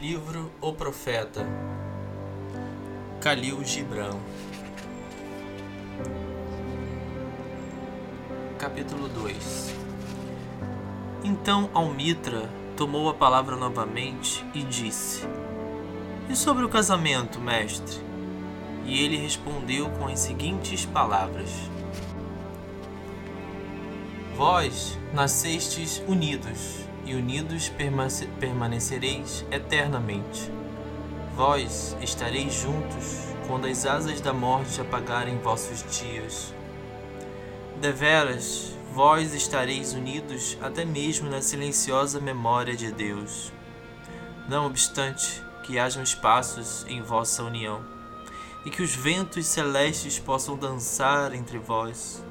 Livro O Profeta Khalil Gibran. Capítulo 2 Então Almitra tomou a palavra novamente e disse: E sobre o casamento, mestre? E ele respondeu com as seguintes palavras: Vós nascestes unidos e unidos permanecereis eternamente. Vós estareis juntos quando as asas da morte apagarem vossos dias. Deveras, vós estareis unidos até mesmo na silenciosa memória de Deus. Não obstante que hajam espaços em vossa união, e que os ventos celestes possam dançar entre vós,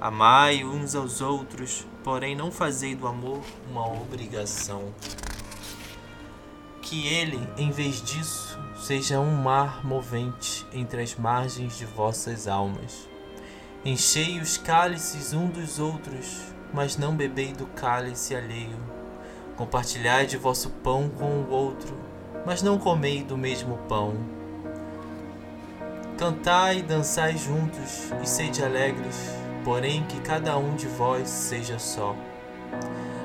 Amai uns aos outros, porém não fazei do amor uma obrigação. Que ele, em vez disso, seja um mar movente entre as margens de vossas almas. Enchei os cálices um dos outros, mas não bebei do cálice alheio. Compartilhai de vosso pão com o outro, mas não comei do mesmo pão. Cantai e dançai juntos, e sede alegres porém que cada um de vós seja só.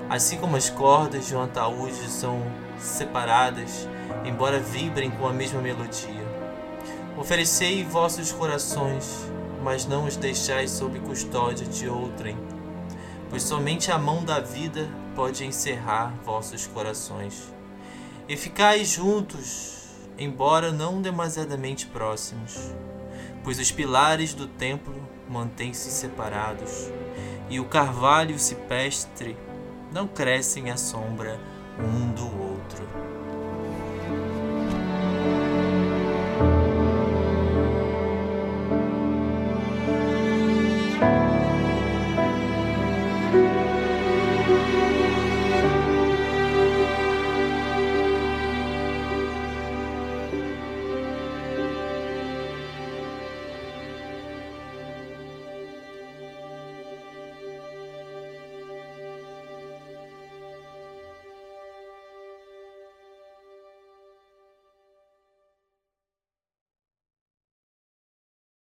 Assim como as cordas de um ataúde são separadas, embora vibrem com a mesma melodia. Oferecei vossos corações, mas não os deixais sob custódia de outrem, pois somente a mão da vida pode encerrar vossos corações. E ficai juntos, embora não demasiadamente próximos, pois os pilares do templo mantêm-se separados, e o carvalho cipestre não crescem à sombra um do outro.